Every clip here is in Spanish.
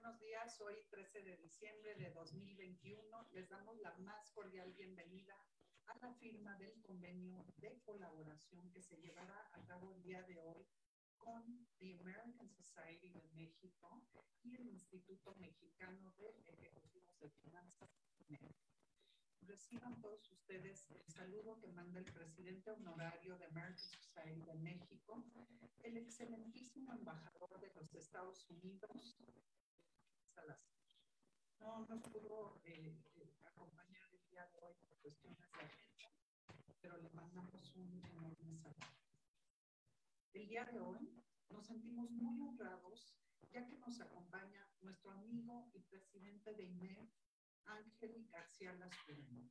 buenos días. Hoy, 13 de diciembre de 2021, les damos la más cordial bienvenida a la firma del convenio de colaboración que se llevará a cabo el día de hoy con the American Society de México y el Instituto Mexicano de Ejecutivos de Finanzas. Reciban todos ustedes el saludo que manda el presidente honorario de American Society de México, el excelentísimo embajador de los Estados Unidos, no nos pudo eh, eh, acompañar el día de hoy por cuestiones de agenda, pero le mandamos un enorme saludo. El día de hoy nos sentimos muy honrados ya que nos acompaña nuestro amigo y presidente de IMEF, Ángel García Lascurno.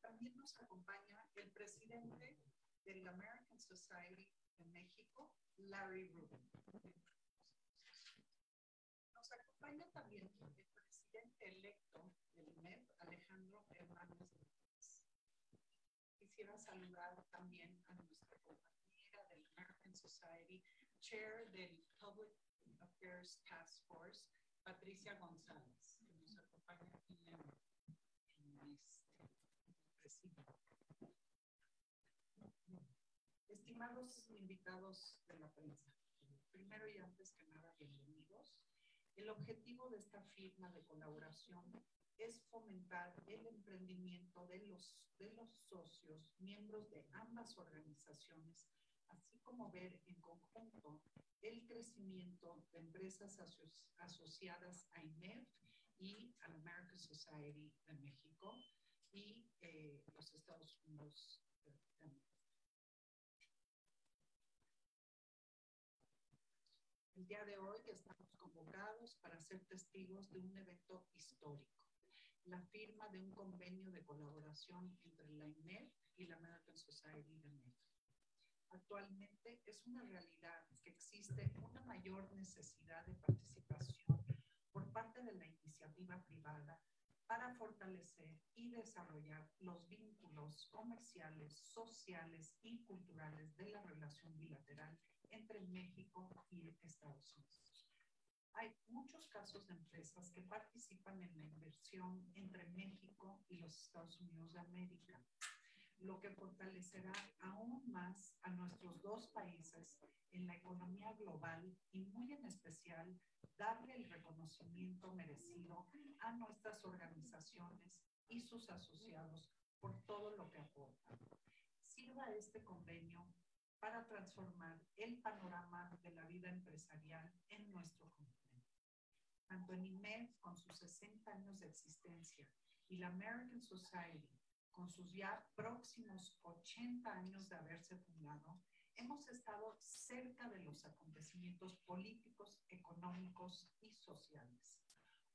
También nos acompaña el presidente de la American Society de México, Larry Rubin. Nos acompaña también el presidente electo del MEP, Alejandro Hernández Quisiera saludar también a nuestra compañera de la American Society, Chair del Public Affairs Task Force, Patricia González, que nos acompaña aquí en, en este Estimados invitados de la prensa, primero y antes que nada, bienvenidos. El objetivo de esta firma de colaboración es fomentar el emprendimiento de los, socios, miembros de ambas organizaciones, así como ver en conjunto el crecimiento de empresas asociadas a IMEF y a la American Society de México y eh, los Estados Unidos de América. El día de hoy estamos convocados para ser testigos de un evento histórico, la firma de un convenio de colaboración entre la INEF y la American Society de México. Actualmente es una realidad que existe una mayor necesidad de participación por parte de la iniciativa privada para fortalecer y desarrollar los vínculos comerciales, sociales y culturales de la relación bilateral México y Estados Unidos. Hay muchos casos de empresas que participan en la inversión entre México y los Estados Unidos de América, lo que fortalecerá aún más a nuestros dos países en la economía global y muy en especial darle el reconocimiento merecido a nuestras organizaciones y sus asociados por todo lo que aportan. Sirva este convenio para transformar el panorama de la vida empresarial en nuestro continente. Tanto en IMED, con sus 60 años de existencia, y la American Society, con sus ya próximos 80 años de haberse fundado, hemos estado cerca de los acontecimientos políticos, económicos y sociales.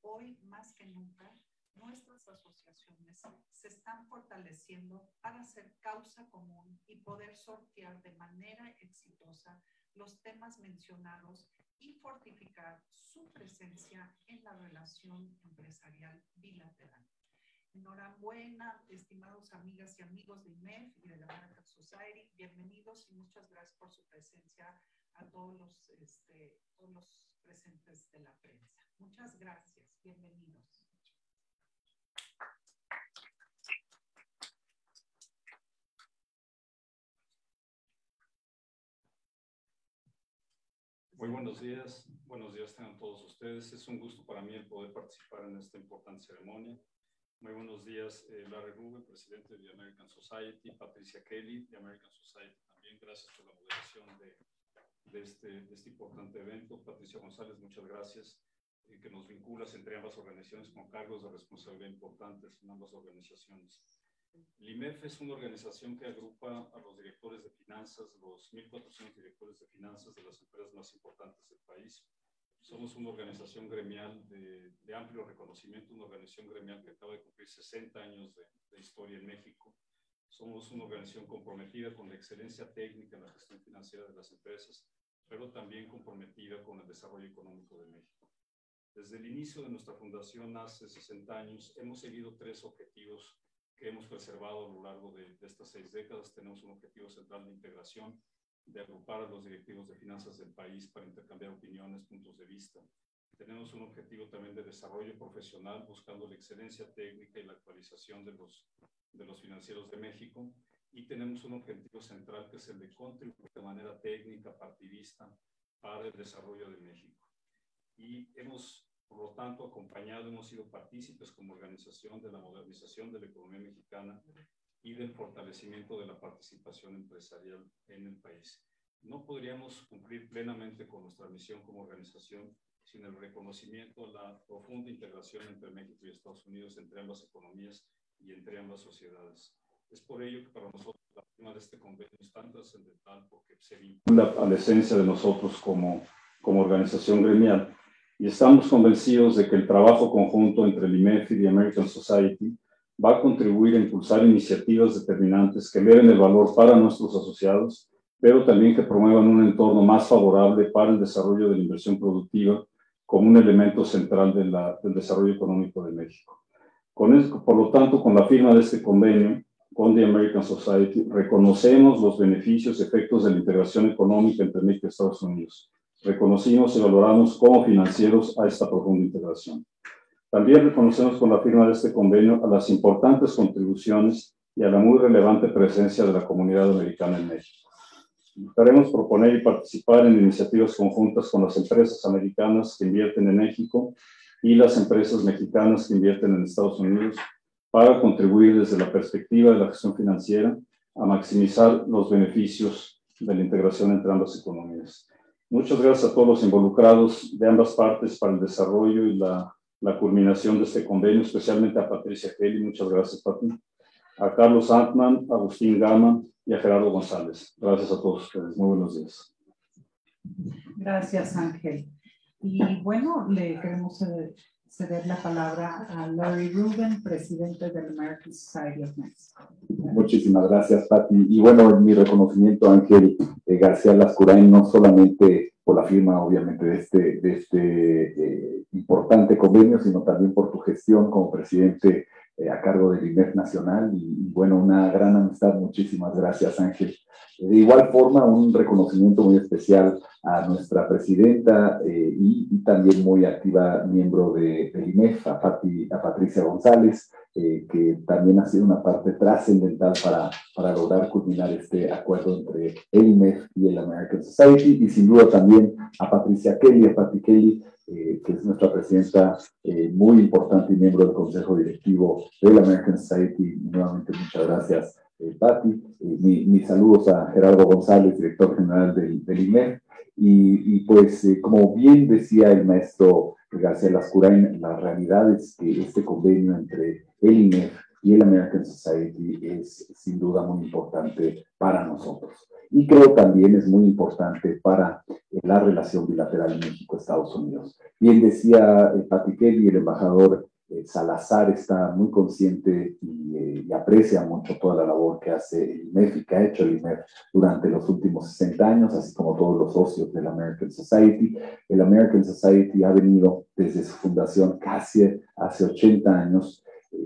Hoy, más que nunca, nuestras asociaciones se están fortaleciendo para hacer causa común y poder sortear de manera exitosa los temas mencionados y fortificar su presencia en la relación empresarial bilateral. Enhorabuena, estimados amigas y amigos de IMEF y de la American Society. Bienvenidos y muchas gracias por su presencia a todos los, este, todos los presentes de la prensa. Muchas gracias. Bienvenidos. Muy buenos días, buenos días tengan todos ustedes. Es un gusto para mí poder participar en esta importante ceremonia. Muy buenos días, eh, Larry Rubin, presidente de American Society, Patricia Kelly, de American Society también. Gracias por la moderación de, de, este, de este, importante evento. Patricia González, muchas gracias, eh, que nos vinculas entre ambas organizaciones con cargos de responsabilidad importantes en ambas organizaciones. El IMEF es una organización que agrupa a los directores de finanzas, los 1.400 directores de finanzas de las empresas más importantes del país. Somos una organización gremial de, de amplio reconocimiento, una organización gremial que acaba de cumplir 60 años de, de historia en México. Somos una organización comprometida con la excelencia técnica en la gestión financiera de las empresas, pero también comprometida con el desarrollo económico de México. Desde el inicio de nuestra fundación hace 60 años, hemos seguido tres objetivos que hemos preservado a lo largo de, de, estas seis décadas. Tenemos un objetivo central de integración, de agrupar a los directivos de finanzas del país para intercambiar opiniones, puntos de vista. Tenemos un objetivo también de desarrollo profesional, buscando la excelencia técnica y la actualización de los, de los financieros de México. Y tenemos un objetivo central que es el de contribuir de manera técnica, partidista, para el desarrollo de México. Y hemos, por lo tanto, acompañado, hemos sido partícipes como de la modernización de la economía mexicana y del fortalecimiento de la participación empresarial en el país. No podríamos cumplir plenamente con nuestra misión como organización sin el reconocimiento, la profunda integración entre México y Estados Unidos, entre ambas economías y entre ambas sociedades. Es por ello que para nosotros la firma de este convenio es tan trascendental porque se vincula a la esencia de nosotros como, como organización gremial y estamos convencidos de que el trabajo conjunto entre el IMEF y la American Society va a contribuir a impulsar iniciativas determinantes que eleven el valor para nuestros asociados, pero también que promuevan un entorno más favorable para el desarrollo de la inversión productiva como un elemento central de la, del desarrollo económico de México. Con esto, por lo tanto, con la firma de este convenio con the American Society, reconocemos los beneficios y efectos de la integración económica entre México y Estados Unidos. Reconocimos y valoramos como financieros a esta profunda integración. También reconocemos con la firma de este convenio a las importantes contribuciones y a la muy relevante presencia de la comunidad americana en México. Buscaremos proponer y participar en iniciativas conjuntas con las empresas americanas que invierten en México y las empresas mexicanas que invierten en Estados Unidos para contribuir desde la perspectiva de la gestión financiera a maximizar los beneficios de la integración entre ambas economías. Muchas gracias a todos los involucrados de ambas partes para el desarrollo y la la culminación de este convenio, especialmente a Patricia Kelly. Muchas gracias, Pati. A Carlos Antman, a Agustín Gama y a Gerardo González. Gracias a todos ustedes. Muy buenos días. Gracias, Ángel. Y bueno, le queremos ceder la palabra a Larry Rubin, presidente del American Society of Mexico. Muchísimas gracias, Pati. Y bueno, mi reconocimiento a Ángel eh, García Lascurain, no solamente por la firma, obviamente, de este, de este eh, importante convenio, sino también por tu gestión como presidente eh, a cargo del INEF Nacional. Y, bueno, una gran amistad. Muchísimas gracias, Ángel. De igual forma, un reconocimiento muy especial a nuestra presidenta eh, y, también muy activa miembro de, del INEF, a, Patricia González, eh, que también ha sido una parte trascendental para, lograr culminar este acuerdo entre el IMEF y el American Society, y sin duda también a Patricia Kelly, a Kelly, eh, que es nuestra presidenta muy importante y miembro del Consejo Directivo del American Society. Nuevamente, muchas gracias, Patty. mis saludos a Gerardo González, director general del, del. Y, y pues, como bien decía el maestro García Lascurain, la realidad es que este convenio entre el INEF y el American Society es sin duda muy importante para nosotros. Y creo también es muy importante para la relación bilateral México-Estados Unidos. Bien decía eh, Patti Kelly, el embajador eh, Salazar está muy consciente eh, y, aprecia mucho toda la labor que hace el IMEF y que ha hecho el IMEF durante los últimos 60 años, así como todos los socios del American Society. El American Society ha venido desde su fundación casi hace 80 años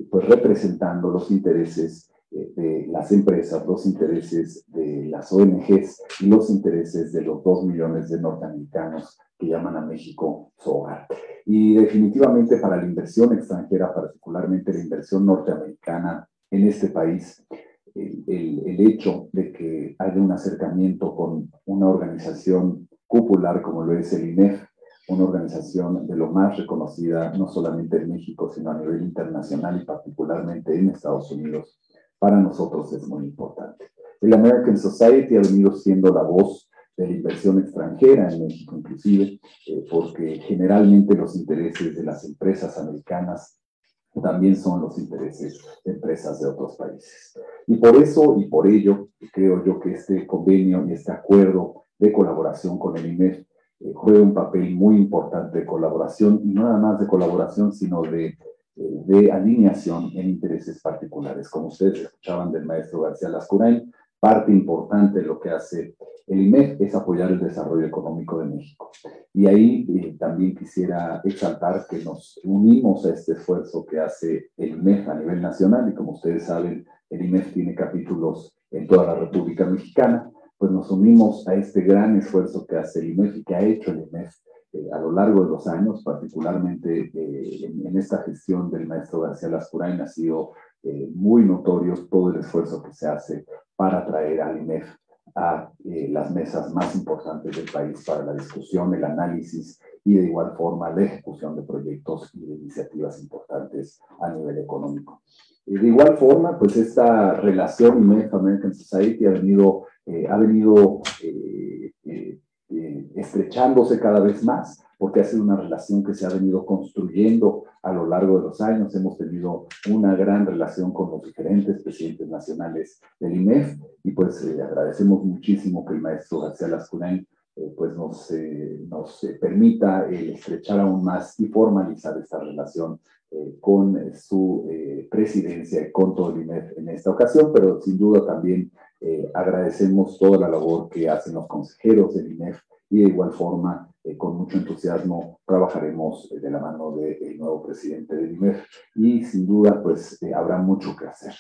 pues representando los intereses eh, de las empresas, los intereses de las ONGs y los intereses de los dos millones de norteamericanos que llaman a México su hogar. Y definitivamente para la inversión extranjera, particularmente la inversión norteamericana en este país, el, hecho de que haya un acercamiento con una organización cupular como lo es el INEF, una organización de lo más reconocida, no solamente en México, sino a nivel internacional y particularmente en Estados Unidos, para nosotros es muy importante. El American Society ha venido siendo la voz de la inversión extranjera en México, inclusive, eh, porque generalmente los intereses de las empresas americanas también son los intereses de empresas de otros países. Y por eso y por ello, creo yo que este convenio y este acuerdo de colaboración con el INEF eh, juega un papel muy importante de colaboración, y no nada más de colaboración, sino de, eh, de alineación en intereses particulares. Como ustedes escuchaban del maestro García Lascurain, parte importante de lo que hace el IMEF es apoyar el desarrollo económico de México. Y ahí eh, también quisiera exaltar que nos unimos a este esfuerzo que hace el IMEF a nivel nacional. Y como ustedes saben, el IMEF tiene capítulos en toda la República Mexicana. Pues nos unimos a este gran esfuerzo que hace el IMEF y que ha hecho el IMEF a lo largo de los años, particularmente en, en, esta gestión del maestro García Lascurain, ha sido muy notorio todo el esfuerzo que se hace para traer al INEF a las mesas más importantes del país para la discusión, el análisis y de igual forma la ejecución de proyectos y de iniciativas importantes a nivel económico. De igual forma, pues esta relación IMEF American Society ha venido, eh, ha venido eh, eh, estrechándose cada vez más, porque ha sido una relación que se ha venido construyendo a lo largo de los años. Hemos tenido una gran relación con los diferentes presidentes nacionales del IMEF y pues agradecemos muchísimo que el maestro García Lascurain pues nos, nos permita estrechar aún más y formalizar esta relación eh, con su eh, presidencia y con todo el INEF en esta ocasión, pero sin duda también eh, agradecemos toda la labor que hacen los consejeros del INEF y de igual forma, con mucho entusiasmo, trabajaremos de la mano del nuevo presidente del INEF y sin duda, pues habrá mucho que hacer.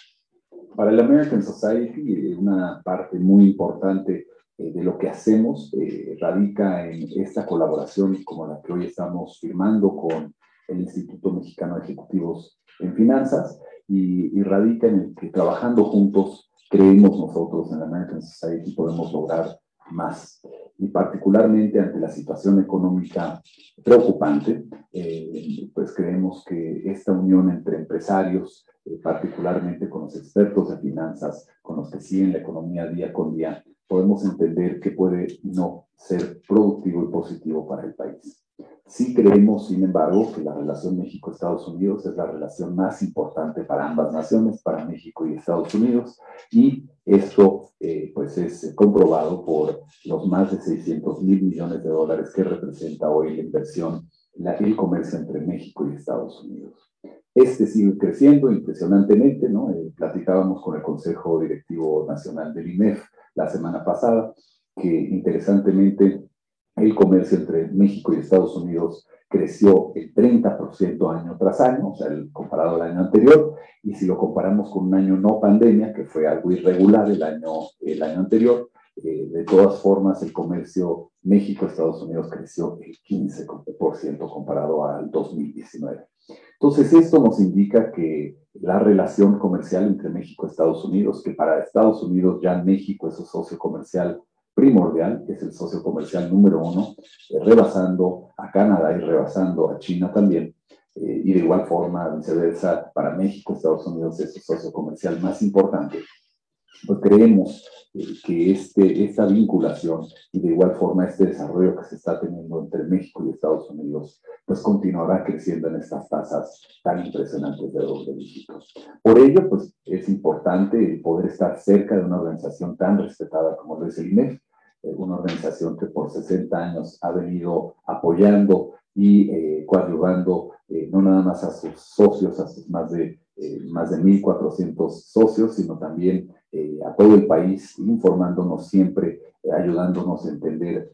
Para el American Society, una parte muy importante de lo que hacemos radica en esta colaboración como la que hoy estamos firmando con el Instituto Mexicano de Ejecutivos en Finanzas y, radica en el que trabajando juntos creemos nosotros en la American Society podemos lograr más. Y particularmente ante la situación económica preocupante, eh, pues creemos que esta unión entre empresarios, eh, particularmente con los expertos de finanzas, con los que siguen la economía día con día, podemos entender que puede no ser productivo y positivo para el país. Sí creemos, sin embargo, que la relación México-Estados Unidos es la relación más importante para ambas naciones, para México y Estados Unidos, y esto eh, pues es comprobado por los más de 600 mil millones de dólares que representa hoy la inversión, la, el comercio entre México y Estados Unidos. Este sigue creciendo impresionantemente, ¿no? Eh, platicábamos con el Consejo Directivo Nacional del INEF la semana pasada, que interesantemente el comercio entre México y Estados Unidos creció el 30% año tras año, o sea, el, comparado al año anterior, y si lo comparamos con un año no pandemia, que fue algo irregular el año, el año anterior, eh, de todas formas el comercio México-Estados Unidos creció el 15% comparado al 2019. Entonces, esto nos indica que la relación comercial entre México Estados Unidos, que para Estados Unidos ya México es su socio comercial primordial, es el socio comercial número uno, eh, rebasando a Canadá y rebasando a China también. Eh, y de igual forma, viceversa, para México, Estados Unidos es el socio comercial más importante. Pues creemos eh, que este, esta vinculación y de igual forma este desarrollo que se está teniendo entre México y Estados Unidos, pues continuará creciendo en estas tasas tan impresionantes de doble dígito. Por ello, pues es importante poder estar cerca de una organización tan respetada como lo es el INEF, una organización que por 60 años ha venido apoyando y eh, coadyuvando eh, no nada más a sus socios, a sus más de, eh, más de 1.400 socios, sino también a todo el país, informándonos siempre, ayudándonos a entender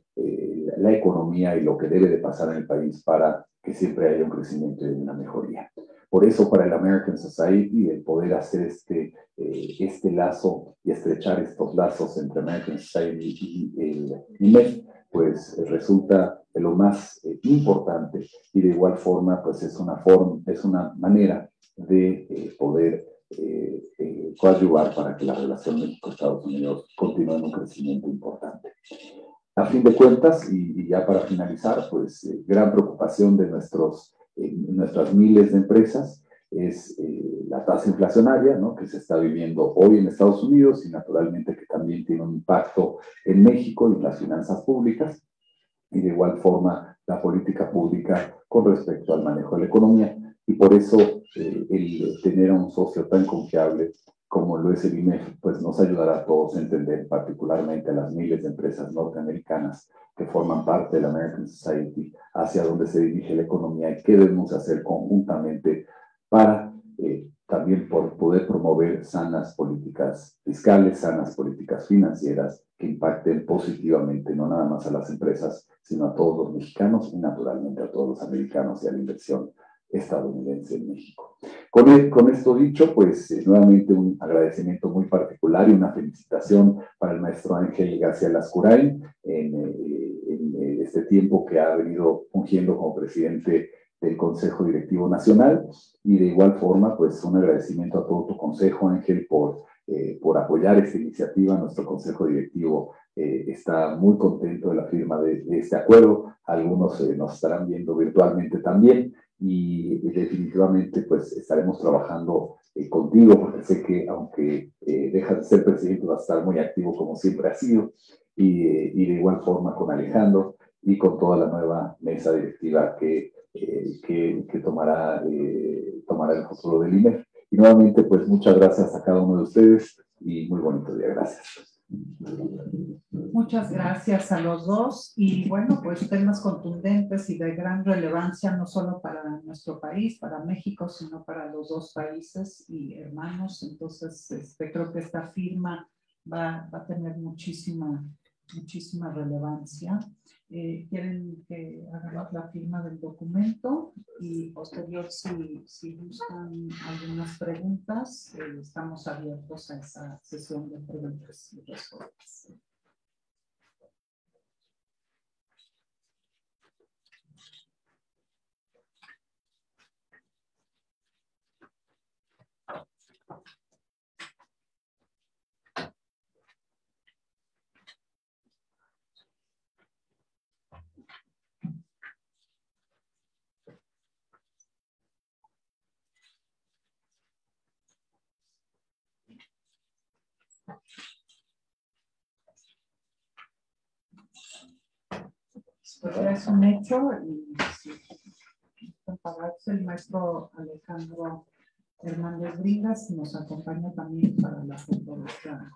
la economía y lo que debe de pasar en el país para que siempre haya un crecimiento y una mejoría. Por eso para el American Society el poder hacer este, eh, este lazo y estrechar estos lazos entre American Society y el IMEF, pues resulta de lo más eh, importante y de igual forma pues es una, forma, es una manera de eh, poder coadyuvar para que la relación México-Estados Unidos continúe en un crecimiento importante. A fin de cuentas, y, ya para finalizar, pues gran preocupación de nuestros en nuestras miles de empresas es eh, la tasa inflacionaria ¿no? que se está viviendo hoy en Estados Unidos y naturalmente que también tiene un impacto en México y en las finanzas públicas y de igual forma la política pública con respecto al manejo de la economía. Y por eso eh, el tener a un socio tan confiable como lo es el INEF, pues nos ayudará a todos a entender, particularmente a las miles de empresas norteamericanas que forman parte de la American Society, hacia dónde se dirige la economía y qué debemos hacer conjuntamente para eh, también por poder promover sanas políticas fiscales, sanas políticas financieras que impacten positivamente no nada más a las empresas, sino a todos los mexicanos y naturalmente a todos los americanos y a la inversión estadounidense en México. Con, e, con esto dicho, pues eh, nuevamente un agradecimiento muy particular y una felicitación para el maestro Ángel García Lascurain en, eh, en, este tiempo que ha venido fungiendo como presidente del Consejo Directivo Nacional y de igual forma, pues un agradecimiento a todo tu consejo, Ángel, por, eh, por apoyar esta iniciativa. Nuestro Consejo Directivo eh, está muy contento de la firma de, este acuerdo. Algunos eh, nos estarán viendo virtualmente también y, definitivamente pues estaremos trabajando contigo porque sé que aunque dejas de ser presidente vas a estar muy activo como siempre ha sido y, y de igual forma con Alejandro y con toda la nueva mesa directiva que eh, que, tomará, eh, tomará el futuro del INE. Y nuevamente, pues muchas gracias a cada uno de ustedes y muy bonito día. Gracias. Muchas gracias a los dos y bueno, pues temas contundentes y de gran relevancia no solo para nuestro país, para México, sino para los dos países y hermanos. Entonces, este, creo que esta firma va, va a tener muchísima, muchísima relevancia. Eh, quieren que hagamos la firma del documento y posterior si, si buscan algunas preguntas, eh, estamos abiertos a esa sesión de preguntas y respuestas. Pues es un hecho y el maestro Alejandro Hernández Bringas nos acompaña también para la foto de esta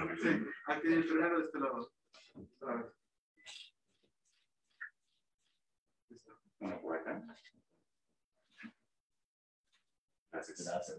Aquí el primero de este lado. Por acá. Gracias. Gracias.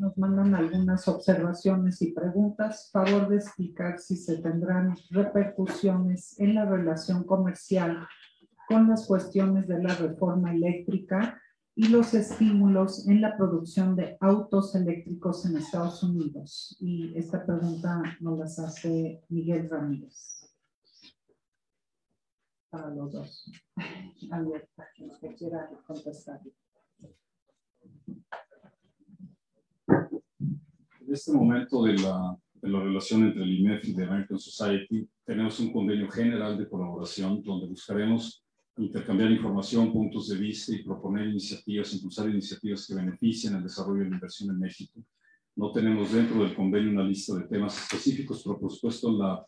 Nos mandan algunas observaciones y preguntas. Favor de explicar si se tendrán repercusiones en la relación comercial con las cuestiones de la reforma eléctrica y los estímulos en la producción de autos eléctricos en Estados Unidos. Y esta pregunta nos las hace Miguel Ramírez. Para los dos. Abierta, que quiera contestar. Este momento de la, de la relación entre el IMEF y The American Society, tenemos un convenio general de colaboración donde buscaremos intercambiar información, puntos de vista y proponer iniciativas, impulsar iniciativas que beneficien el desarrollo de la inversión en México. No tenemos dentro del convenio una lista de temas específicos, pero por supuesto la,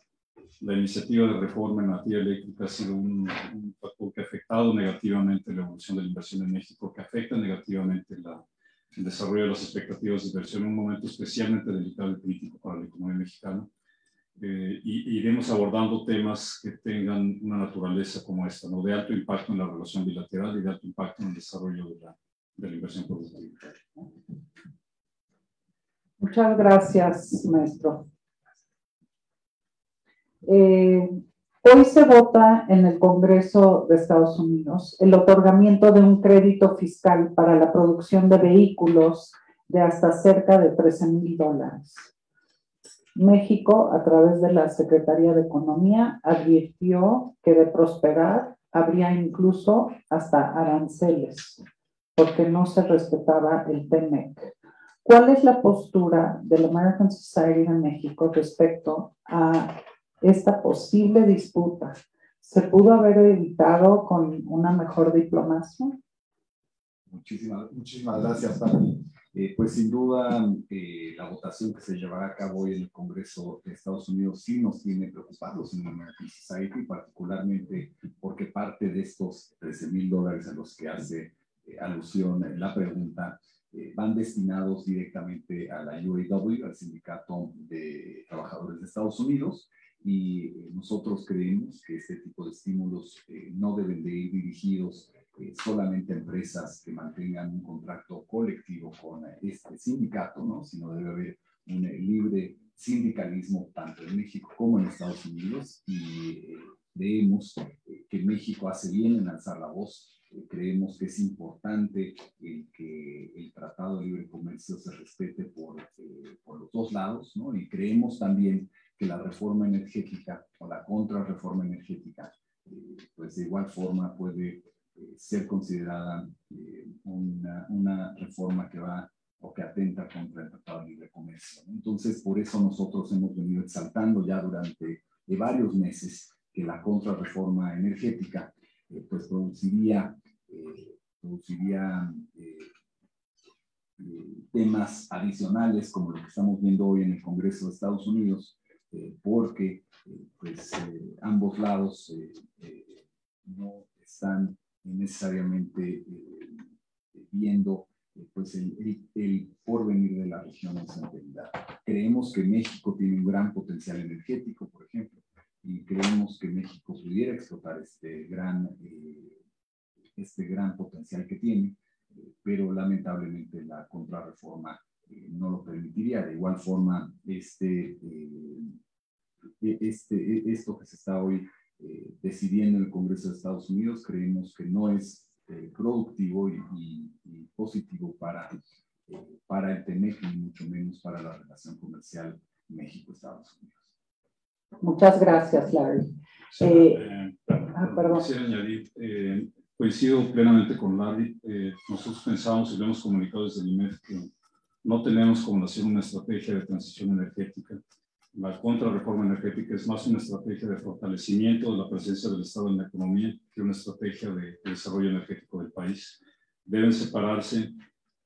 la iniciativa de reforma en materia eléctrica ha sido un, un factor que ha afectado negativamente la evolución de la inversión en México, que afecta negativamente la, el desarrollo de las expectativas de inversión en un momento especialmente delicado y crítico para la economía mexicana. Eh, y iremos abordando temas que tengan una naturaleza como esta, ¿no? de alto impacto en la relación bilateral y de alto impacto en el desarrollo de la, de la inversión productiva. Muchas gracias, maestro. Eh, Hoy se vota en el Congreso de Estados Unidos el otorgamiento de un crédito fiscal para la producción de vehículos de hasta cerca de 13 mil dólares. México, a través de la Secretaría de Economía, advirtió que de prosperar habría incluso hasta aranceles, porque no se respetaba el TEMEC. ¿Cuál es la postura del American Society de México respecto a esta posible disputa? ¿Se pudo haber evitado con una mejor diplomacia? Muchísimas, muchísimas gracias, Pati. Eh, pues sin duda, eh, la votación que se llevará a cabo hoy en el Congreso de Estados Unidos sí nos tiene preocupados en la American Society, particularmente porque parte de estos 13 mil dólares a los que hace eh, alusión la pregunta van destinados directamente a la UAW, al Sindicato de Trabajadores de Estados Unidos, y nosotros creemos que este tipo de estímulos no deben de ir dirigidos eh, solamente empresas que mantengan un contrato colectivo con este sindicato, ¿no? sino debe haber un libre sindicalismo tanto en México como en Estados Unidos y eh, creemos eh, que México hace bien en alzar la voz. creemos que es importante que el Tratado de Libre Comercio se respete por, por los dos lados, ¿no? Y creemos también que la reforma energética o la contrarreforma energética, pues de igual forma puede eh, ser considerada eh, una, una, reforma que va o que atenta contra el Tratado de Libre Comercio. Entonces, por eso nosotros hemos venido exaltando ya durante eh, varios meses que la contrarreforma energética pues produciría, produciría temas adicionales como lo que estamos viendo hoy en el Congreso de Estados Unidos, porque pues ambos lados no están necesariamente eh, viendo eh, pues el, porvenir de la región en su. Creemos que México tiene un gran potencial energético, por ejemplo, y creemos que México pudiera explotar este gran, eh, este gran potencial que tiene, pero lamentablemente la contrarreforma no lo permitiría. De igual forma, este, este, esto que se está hoy eh, decidiendo en el Congreso de Estados Unidos, creemos que no es eh, productivo y, positivo para, eh, para el TEMEC y mucho menos para la relación comercial México-Estados Unidos. Muchas gracias, Larry. ah, perdón. Quisiera añadir, coincido plenamente con Larry. nosotros pensamos y lo hemos comunicado desde el IMEF que no tenemos como nación una estrategia de transición energética la contrarreforma energética es más una estrategia de fortalecimiento de la presencia del Estado en la economía que una estrategia de, desarrollo energético del país. Deben separarse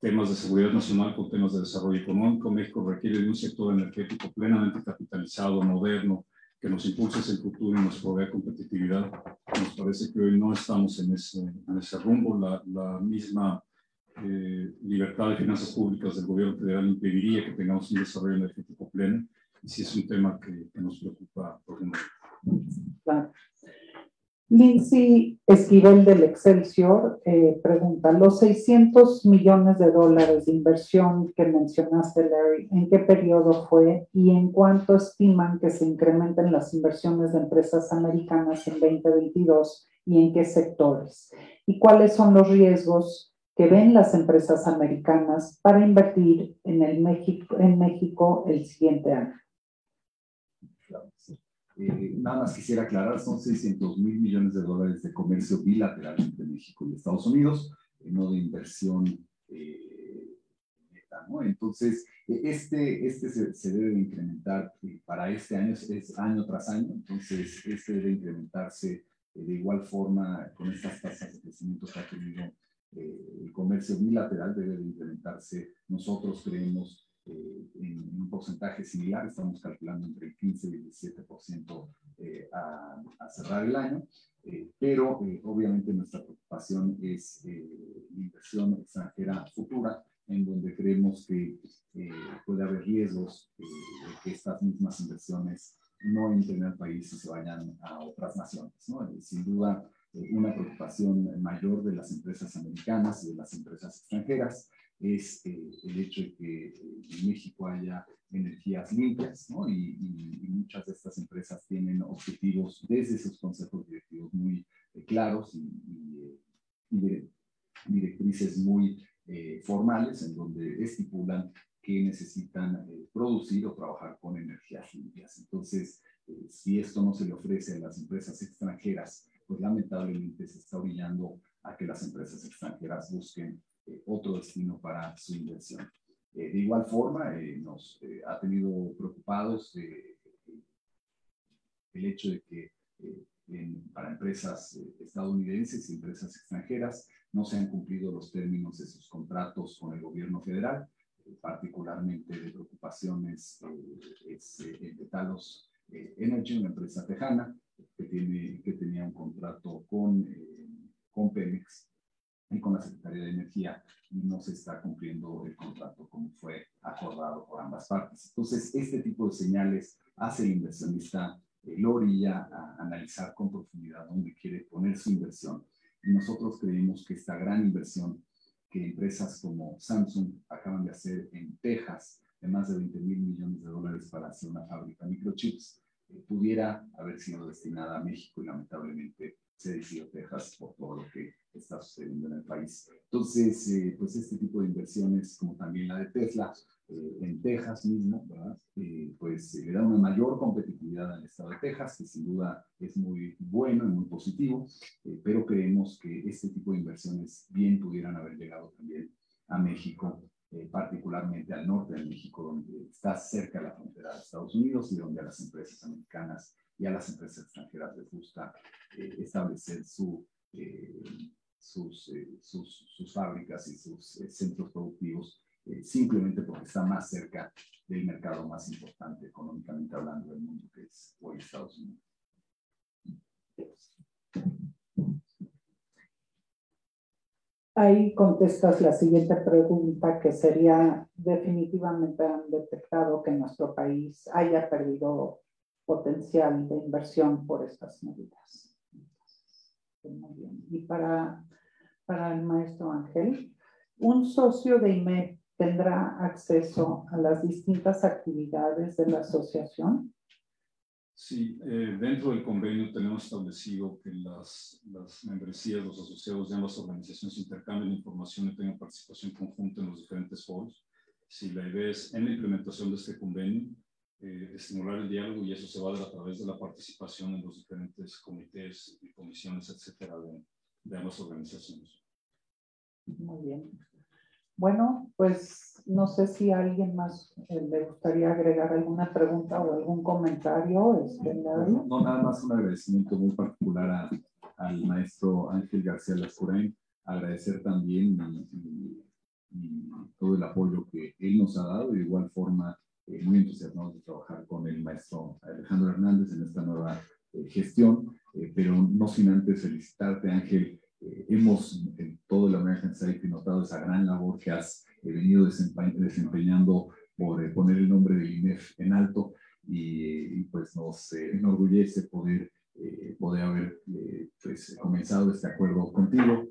temas de seguridad nacional con temas de desarrollo económico. México requiere de un sector energético plenamente capitalizado, moderno, que nos impulse hacia el futuro y nos provea competitividad. Nos parece que hoy no estamos en ese, en ese rumbo. La, la misma eh, libertad de finanzas públicas del gobierno federal impediría que tengamos un desarrollo energético pleno sí es un tema que, nos preocupa profundamente. Claro. Lindsay Esquivel del Excelsior eh, pregunta, los 600 millones de dólares de inversión que mencionaste, Larry, ¿en qué periodo fue y en cuánto estiman que se incrementen las inversiones de empresas americanas en 2022 y en qué sectores? ¿Y cuáles son los riesgos que ven las empresas americanas para invertir en, el México, en México el siguiente año? Eh, nada más quisiera aclarar, son 600 mil millones de dólares de comercio bilateral entre México y Estados Unidos, eh, no de inversión eh, neta, ¿no? Entonces, este, este se, debe incrementar para este año, es, año tras año, entonces este debe incrementarse de igual forma con estas tasas de crecimiento que ha tenido el comercio bilateral, debe de incrementarse, nosotros creemos eh, en, un porcentaje similar, estamos calculando entre el 15 y el 17% eh, a, a, cerrar el año, eh, pero obviamente nuestra preocupación es la inversión extranjera futura, en donde creemos que puede haber riesgos de que estas mismas inversiones no entren al país y se vayan a otras naciones. ¿no? sin duda, una preocupación mayor de las empresas americanas y de las empresas extranjeras es eh, el hecho de que eh, en México haya energías limpias, ¿no? Y, muchas de estas empresas tienen objetivos desde sus consejos directivos muy eh, claros y, directrices muy formales en donde estipulan que necesitan producir o trabajar con energías limpias. Entonces, si esto no se le ofrece a las empresas extranjeras, pues lamentablemente se está orillando a que las empresas extranjeras busquen otro destino para su inversión. de igual forma, nos ha tenido preocupados el hecho de que para empresas estadounidenses y empresas extranjeras no se han cumplido los términos de sus contratos con el gobierno federal, particularmente de preocupaciones es el de Talos Energy, una empresa tejana, que, tiene, que tenía un contrato con, eh, con Pemex y con la Secretaría de Energía y no se está cumpliendo el contrato como fue acordado por ambas partes. Entonces, este tipo de señales hace el inversionista eh, lo orilla a analizar con profundidad dónde quiere poner su inversión. Y nosotros creemos que esta gran inversión que empresas como Samsung acaban de hacer en Texas, de más de 20 mil millones de dólares para hacer una fábrica de microchips, pudiera haber sido destinada a México y lamentablemente se decidió Texas por todo lo que está sucediendo en el país. Entonces, eh, pues este tipo de inversiones, como también la de Tesla, eh, en Texas mismo, ¿verdad? Eh, pues le da una mayor competitividad al estado de Texas, que sin duda es muy bueno y muy positivo, pero creemos que este tipo de inversiones bien pudieran haber llegado también a México eh, particularmente al norte de México, donde está cerca la frontera de Estados Unidos y donde las empresas americanas y a las empresas extranjeras les gusta eh, establecer eh, sus, sus, sus, fábricas y sus centros productivos simplemente porque está más cerca del mercado más importante económicamente hablando del mundo, que es hoy Estados Unidos. Ahí contestas la siguiente pregunta, que sería, definitivamente han detectado que nuestro país haya perdido potencial de inversión por estas medidas. Muy bien. Y para, para el maestro Ángel, un socio de IMED tendrá acceso a las distintas actividades de la asociación. Sí, eh, dentro del convenio tenemos establecido que las, las membresías, los asociados de ambas organizaciones intercambien información y tengan participación conjunta en los diferentes foros. Si la idea es, en la implementación de este convenio, eh, estimular el diálogo y eso se va a dar a través de la participación en los diferentes comités y comisiones, etcétera, de, de ambas organizaciones. Muy bien. Bueno, pues no sé si a alguien más eh, le gustaría agregar alguna pregunta o algún comentario. Este, no, no, nada más un agradecimiento muy particular al maestro Ángel García Lascurain. Agradecer también todo el apoyo que él nos ha dado y de igual forma eh, muy entusiasmados de trabajar con el maestro Alejandro Hernández en esta nueva eh, gestión, pero no sin antes felicitarte Ángel eh, hemos en todo el American Society notado esa gran labor que has eh, venido desempeñando por eh, poner el nombre del INEF en alto y, pues nos enorgullece poder, poder haber pues, comenzado este acuerdo contigo.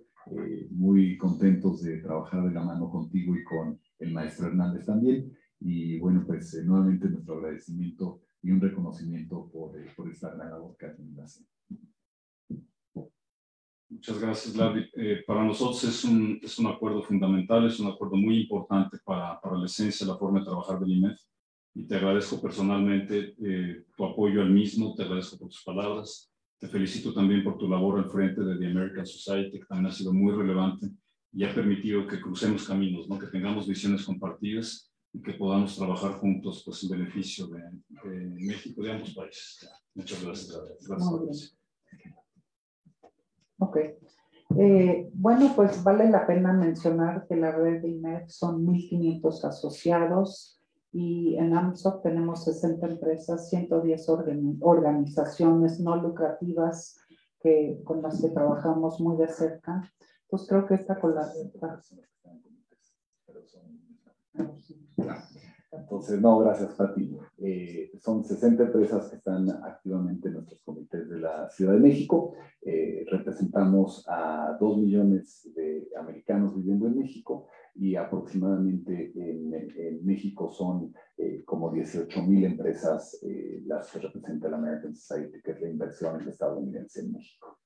muy contentos de trabajar de la mano contigo y con el maestro Hernández también. Y bueno, pues nuevamente nuestro agradecimiento y un reconocimiento por, por esta gran labor que haciendo. Muchas gracias, Larry. Eh, para nosotros es un, es un acuerdo fundamental, es un acuerdo muy importante para, para la esencia, la forma de trabajar del IMED. Y te agradezco personalmente eh, tu apoyo al mismo, te agradezco por tus palabras. Te felicito también por tu labor al frente de The American Society, que también ha sido muy relevante y ha permitido que crucemos caminos, ¿no? que tengamos visiones compartidas y que podamos trabajar juntos pues, en beneficio de, de México, de ambos países. Muchas gracias. gracias. Ok. Eh, bueno, pues vale la pena mencionar que la red de IMED son 1.500 asociados y en AMSOC tenemos 60 empresas, 110 organizaciones no lucrativas que, con las que trabajamos muy de cerca. Pues creo que esta colaboración entonces, no, gracias, Pati. Eh, son 60 empresas que están activamente en nuestros comités de la Ciudad de México. Eh, representamos a 2 millones de americanos viviendo en México y aproximadamente en, México son eh, como 18 mil empresas las que representa la American Society, que es la inversión estadounidense en México.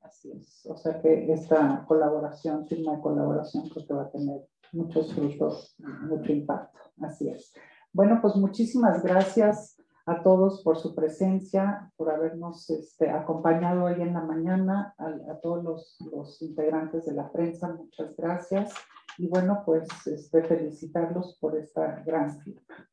Así es. O sea que esta colaboración, firma de colaboración, creo que va a tener muchos frutos, mucho impacto. Así es. Bueno, pues muchísimas gracias a todos por su presencia, por habernos este, acompañado hoy en la mañana, a, todos los, integrantes de la prensa, muchas gracias. y bueno, pues este, felicitarlos por esta gran firma.